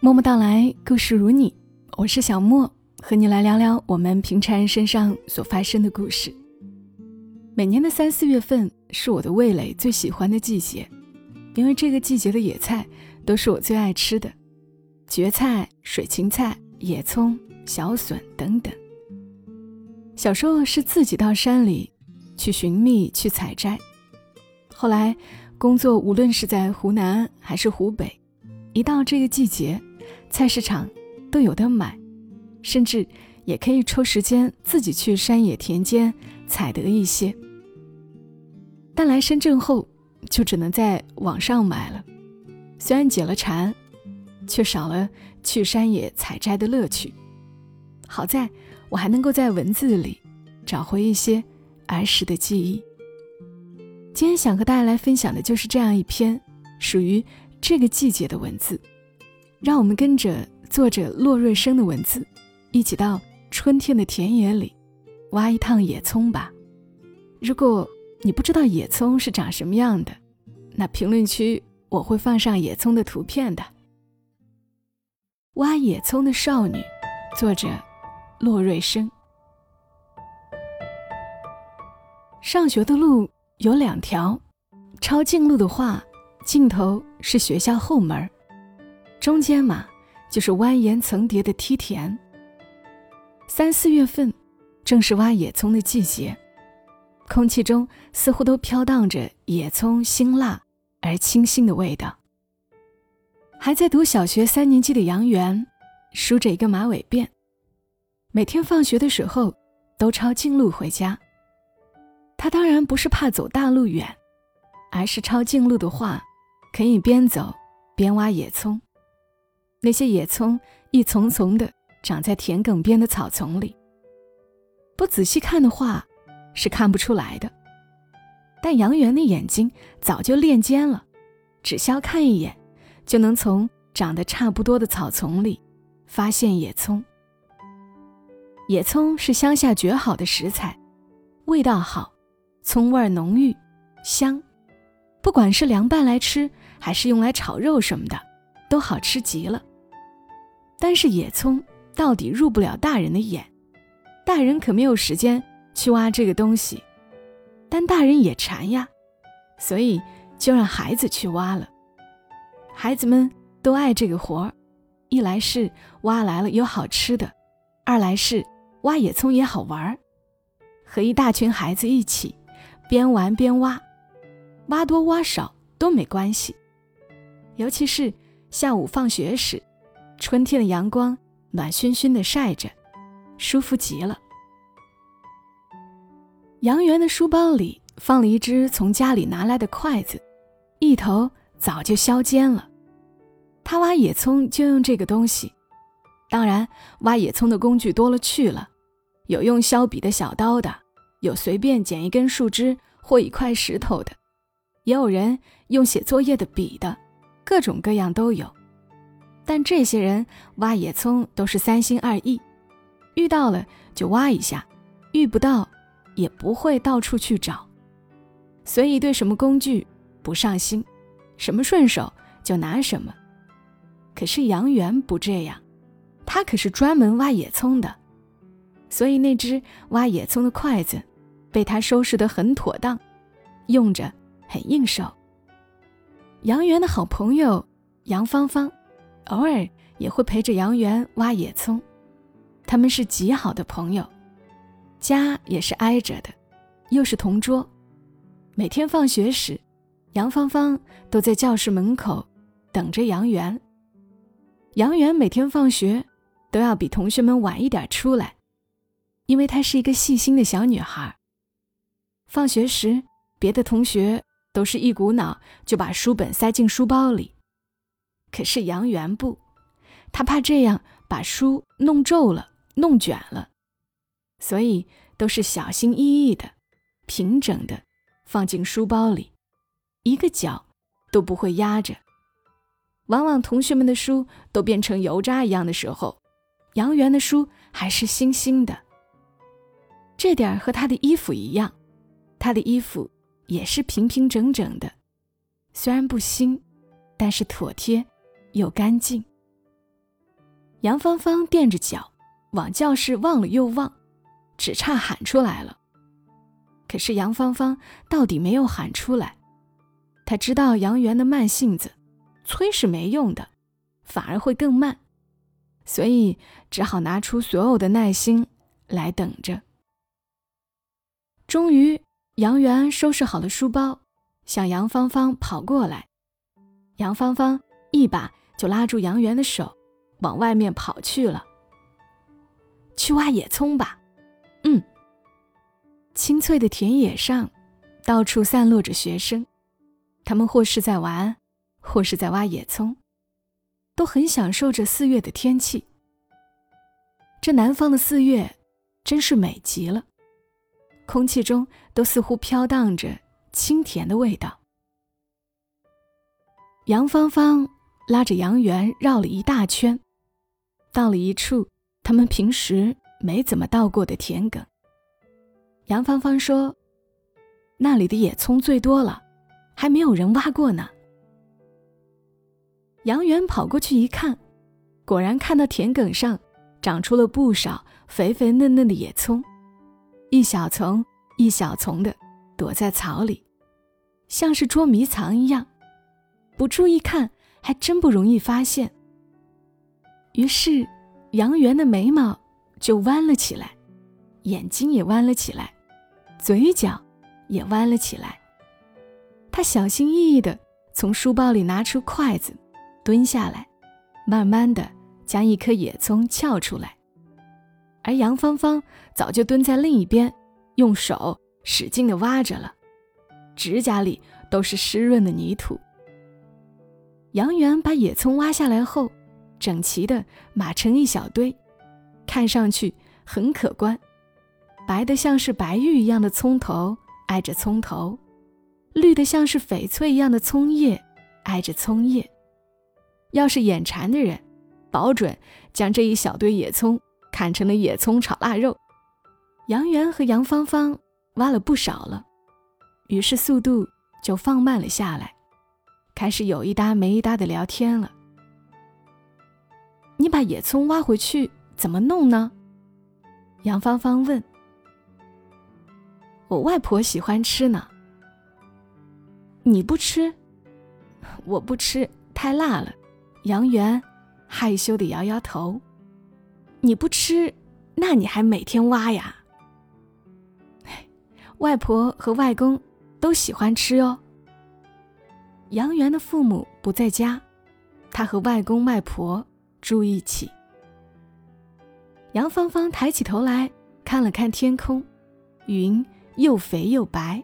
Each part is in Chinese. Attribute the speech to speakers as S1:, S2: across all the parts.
S1: 默默到来，故事如你，我是小莫，和你来聊聊我们平常人身上所发生的故事。每年的三四月份是我的味蕾最喜欢的季节，因为这个季节的野菜都是我最爱吃的，蕨菜、水芹菜、野葱、小笋等等。小时候是自己到山里去寻觅、去采摘，后来工作无论是在湖南还是湖北，一到这个季节。菜市场都有得买，甚至也可以抽时间自己去山野田间采得一些。但来深圳后，就只能在网上买了。虽然解了馋，却少了去山野采摘的乐趣。好在我还能够在文字里找回一些儿时的记忆。今天想和大家来分享的就是这样一篇属于这个季节的文字。让我们跟着作者洛瑞生的文字，一起到春天的田野里挖一趟野葱吧。如果你不知道野葱是长什么样的，那评论区我会放上野葱的图片的。挖野葱的少女，作者洛瑞生。上学的路有两条，抄近路的话，尽头是学校后门儿中间嘛，就是蜿蜒层叠的梯田。三四月份，正是挖野葱的季节，空气中似乎都飘荡着野葱辛辣而清新的味道。还在读小学三年级的杨元，梳着一个马尾辫，每天放学的时候都抄近路回家。他当然不是怕走大路远，而是抄近路的话，可以边走边挖野葱。那些野葱一丛丛的长在田埂边的草丛里，不仔细看的话是看不出来的。但杨元的眼睛早就练尖了，只需要看一眼，就能从长得差不多的草丛里发现野葱。野葱是乡下绝好的食材，味道好，葱味浓郁，香，不管是凉拌来吃，还是用来炒肉什么的，都好吃极了。但是野葱到底入不了大人的眼，大人可没有时间去挖这个东西，但大人也馋呀，所以就让孩子去挖了。孩子们都爱这个活儿，一来是挖来了有好吃的，二来是挖野葱也好玩儿，和一大群孩子一起边玩边挖，挖多挖少都没关系，尤其是下午放学时。春天的阳光暖熏熏的晒着，舒服极了。杨元的书包里放了一只从家里拿来的筷子，一头早就削尖了。他挖野葱就用这个东西。当然，挖野葱的工具多了去了，有用削笔的小刀的，有随便捡一根树枝或一块石头的，也有人用写作业的笔的，各种各样都有。但这些人挖野葱都是三心二意，遇到了就挖一下，遇不到也不会到处去找，所以对什么工具不上心，什么顺手就拿什么。可是杨元不这样，他可是专门挖野葱的，所以那只挖野葱的筷子被他收拾得很妥当，用着很应手。杨元的好朋友杨芳芳。偶尔也会陪着杨元挖野葱，他们是极好的朋友，家也是挨着的，又是同桌。每天放学时，杨芳芳都在教室门口等着杨元。杨元每天放学都要比同学们晚一点出来，因为她是一个细心的小女孩。放学时，别的同学都是一股脑就把书本塞进书包里。可是杨元不，他怕这样把书弄皱了、弄卷了，所以都是小心翼翼的、平整的放进书包里，一个角都不会压着。往往同学们的书都变成油渣一样的时候，杨元的书还是新新的。这点和他的衣服一样，他的衣服也是平平整整的，虽然不新，但是妥帖。又干净，杨芳芳垫着脚往教室望了又望，只差喊出来了。可是杨芳芳到底没有喊出来，她知道杨元的慢性子，催是没用的，反而会更慢，所以只好拿出所有的耐心来等着。终于，杨元收拾好了书包，向杨芳芳跑过来。杨芳芳一把就拉住杨元的手，往外面跑去了。去挖野葱吧。嗯。青翠的田野上，到处散落着学生，他们或是在玩，或是在挖野葱，都很享受着四月的天气。这南方的四月，真是美极了。空气中都似乎飘荡着清甜的味道。杨芳芳拉着杨元绕了一大圈，到了一处他们平时没怎么到过的田埂。杨芳芳说：“那里的野葱最多了，还没有人挖过呢。”杨元跑过去一看，果然看到田埂上长出了不少肥肥嫩嫩的野葱。一小丛一小丛的躲在草里，像是捉迷藏一样，不注意看还真不容易发现。于是，杨元的眉毛就弯了起来，眼睛也弯了起来，嘴角也弯了起来。他小心翼翼地从书包里拿出筷子，蹲下来，慢慢地将一颗野葱撬出来。而杨芳芳早就蹲在另一边，用手使劲地挖着了，指甲里都是湿润的泥土。杨元把野葱挖下来后，整齐地码成一小堆，看上去很可观，白的像是白玉一样的葱头挨着葱头，绿的像是翡翠一样的葱叶挨着葱叶。要是眼馋的人，保准将这一小堆野葱。砍成了野葱炒腊肉，杨元和杨芳芳挖了不少了，于是速度就放慢了下来，开始有一搭没一搭的聊天了。你把野葱挖回去怎么弄呢？杨芳芳问。我外婆喜欢吃呢。你不吃？我不吃，太辣了。杨元害羞的摇摇头。你不吃，那你还每天挖呀？外婆和外公都喜欢吃哦。杨元的父母不在家，他和外公外婆住一起。杨芳芳抬起头来看了看天空，云又肥又白。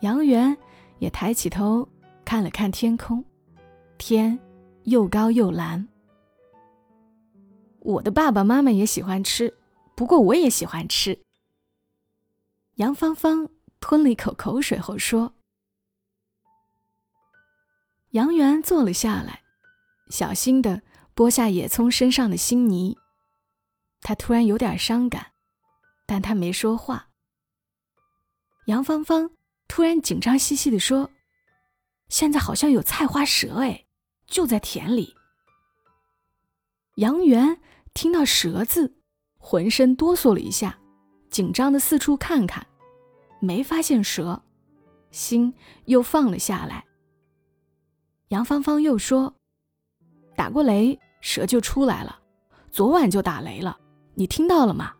S1: 杨元也抬起头看了看天空，天又高又蓝。我的爸爸妈妈也喜欢吃，不过我也喜欢吃。杨芳芳吞了一口口水后说：“杨元坐了下来，小心的剥下野葱身上的新泥。他突然有点伤感，但他没说话。杨芳芳突然紧张兮兮的说：‘现在好像有菜花蛇哎，就在田里。’杨元。”听到“蛇”字，浑身哆嗦了一下，紧张的四处看看，没发现蛇，心又放了下来。杨芳芳又说：“打过雷，蛇就出来了。昨晚就打雷了，你听到了吗？”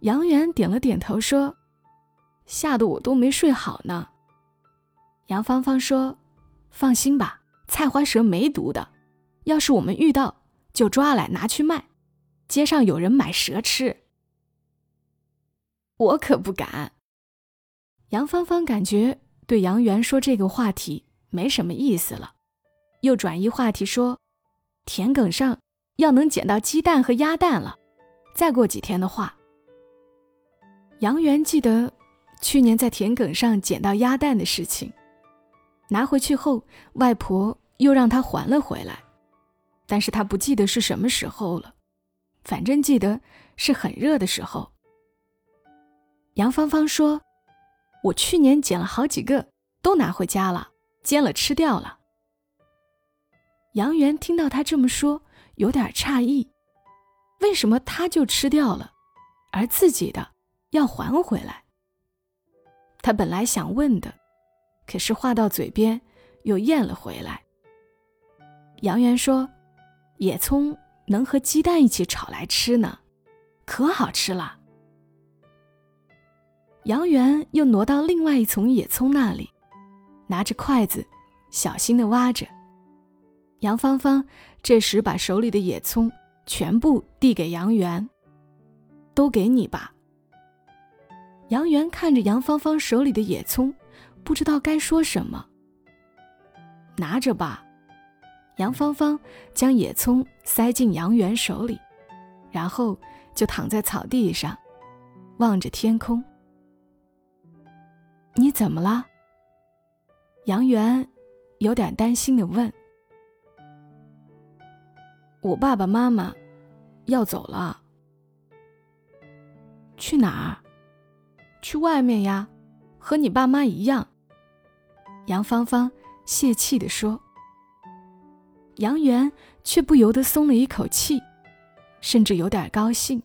S1: 杨元点了点头说：“吓得我都没睡好呢。”杨芳芳说：“放心吧，菜花蛇没毒的，要是我们遇到……”就抓来拿去卖，街上有人买蛇吃。我可不敢。杨芳芳感觉对杨元说这个话题没什么意思了，又转移话题说：“田埂上要能捡到鸡蛋和鸭蛋了。再过几天的话。”杨元记得去年在田埂上捡到鸭蛋的事情，拿回去后，外婆又让他还了回来。但是他不记得是什么时候了，反正记得是很热的时候。杨芳芳说：“我去年捡了好几个，都拿回家了，煎了吃掉了。”杨元听到他这么说，有点诧异，为什么他就吃掉了，而自己的要还回来？他本来想问的，可是话到嘴边又咽了回来。杨元说：“野葱能和鸡蛋一起炒来吃呢，可好吃了。”杨元又挪到另外一丛野葱那里，拿着筷子，小心的挖着。杨芳芳这时把手里的野葱全部递给杨元：“都给你吧。”杨元看着杨芳芳手里的野葱，不知道该说什么。拿着吧。杨芳芳将野葱塞进杨元手里，然后就躺在草地上，望着天空。你怎么了？杨元有点担心的问。我爸爸妈妈要走了。去哪儿？去外面呀，和你爸妈一样。杨芳芳泄气的说。杨元却不由得松了一口气，甚至有点高兴，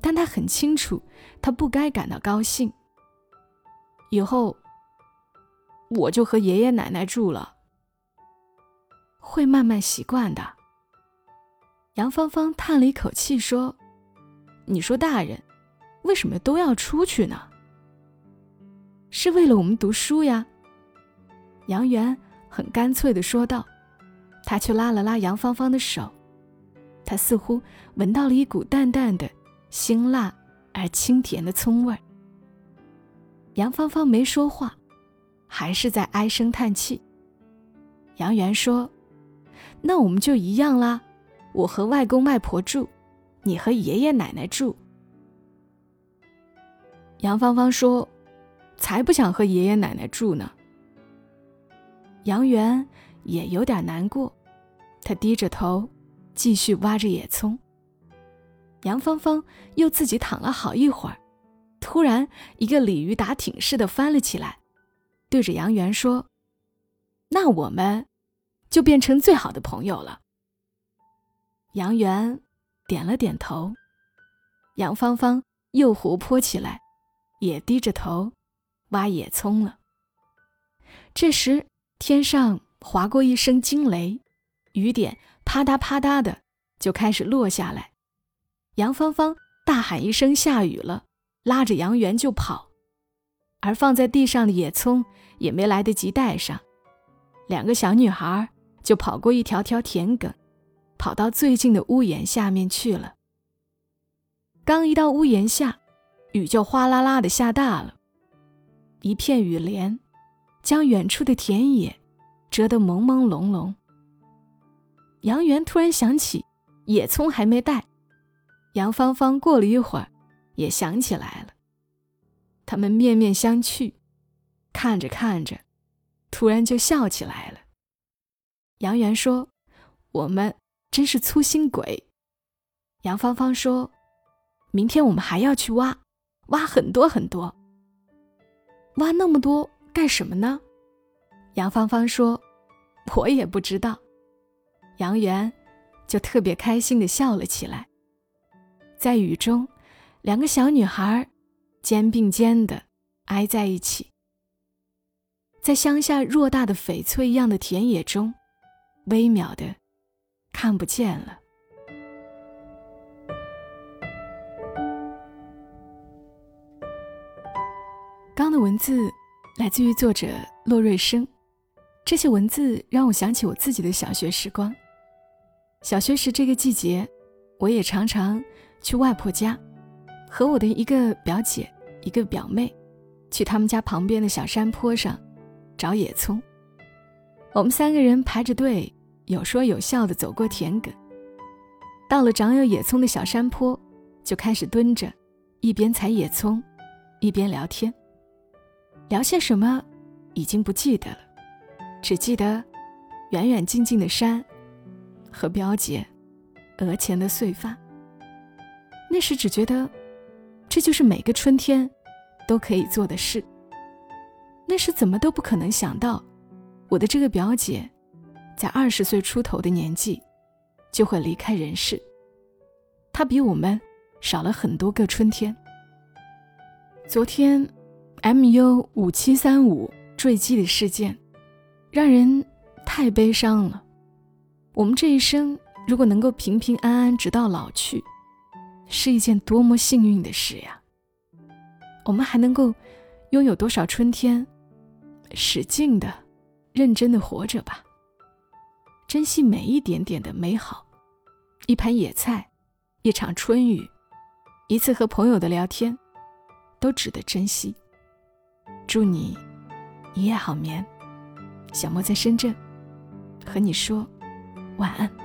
S1: 但他很清楚，他不该感到高兴。以后，我就和爷爷奶奶住了，会慢慢习惯的。杨芳芳叹了一口气说：“你说大人，为什么都要出去呢？是为了我们读书呀。”杨元很干脆的说道。他却拉了拉杨芳芳的手，他似乎闻到了一股淡淡的、辛辣而清甜的葱味儿。杨芳芳没说话，还是在唉声叹气。杨元说：“那我们就一样啦，我和外公外婆住，你和爷爷奶奶住。”杨芳芳说：“才不想和爷爷奶奶住呢。”杨元。也有点难过，他低着头，继续挖着野葱。杨芳芳又自己躺了好一会儿，突然一个鲤鱼打挺似的翻了起来，对着杨元说：“那我们就变成最好的朋友了。”杨元点了点头，杨芳芳又活泼起来，也低着头挖野葱了。这时天上。划过一声惊雷，雨点啪嗒啪嗒的就开始落下来。杨芳芳大喊一声：“下雨了！”拉着杨元就跑，而放在地上的野葱也没来得及带上，两个小女孩就跑过一条条田埂，跑到最近的屋檐下面去了。刚一到屋檐下，雨就哗啦啦的下大了，一片雨帘将远处的田野。遮得朦朦胧胧。杨元突然想起野葱还没带，杨芳芳过了一会儿也想起来了。他们面面相觑，看着看着，突然就笑起来了。杨元说：“我们真是粗心鬼。”杨芳芳说：“明天我们还要去挖，挖很多很多。挖那么多干什么呢？”杨芳芳说：“我也不知道。”杨元就特别开心的笑了起来。在雨中，两个小女孩肩并肩的挨在一起，在乡下偌大的翡翠一样的田野中，微妙的看不见了。刚的文字来自于作者洛瑞生。这些文字让我想起我自己的小学时光。小学时这个季节，我也常常去外婆家，和我的一个表姐、一个表妹，去他们家旁边的小山坡上找野葱。我们三个人排着队，有说有笑的走过田埂，到了长有野葱的小山坡，就开始蹲着，一边采野葱，一边聊天。聊些什么，已经不记得了。只记得远远近近的山和表姐额前的碎发。那时只觉得这就是每个春天都可以做的事。那时怎么都不可能想到，我的这个表姐在二十岁出头的年纪就会离开人世。她比我们少了很多个春天。昨天，MU 五七三五坠机的事件，让人太悲伤了。我们这一生如果能够平平安安直到老去，是一件多么幸运的事呀！我们还能够拥有多少春天？使劲的、认真的活着吧，珍惜每一点点的美好，一盘野菜。一场春雨，一次和朋友的聊天，都值得珍惜。祝你一夜好眠。小莫在深圳，和你说晚安。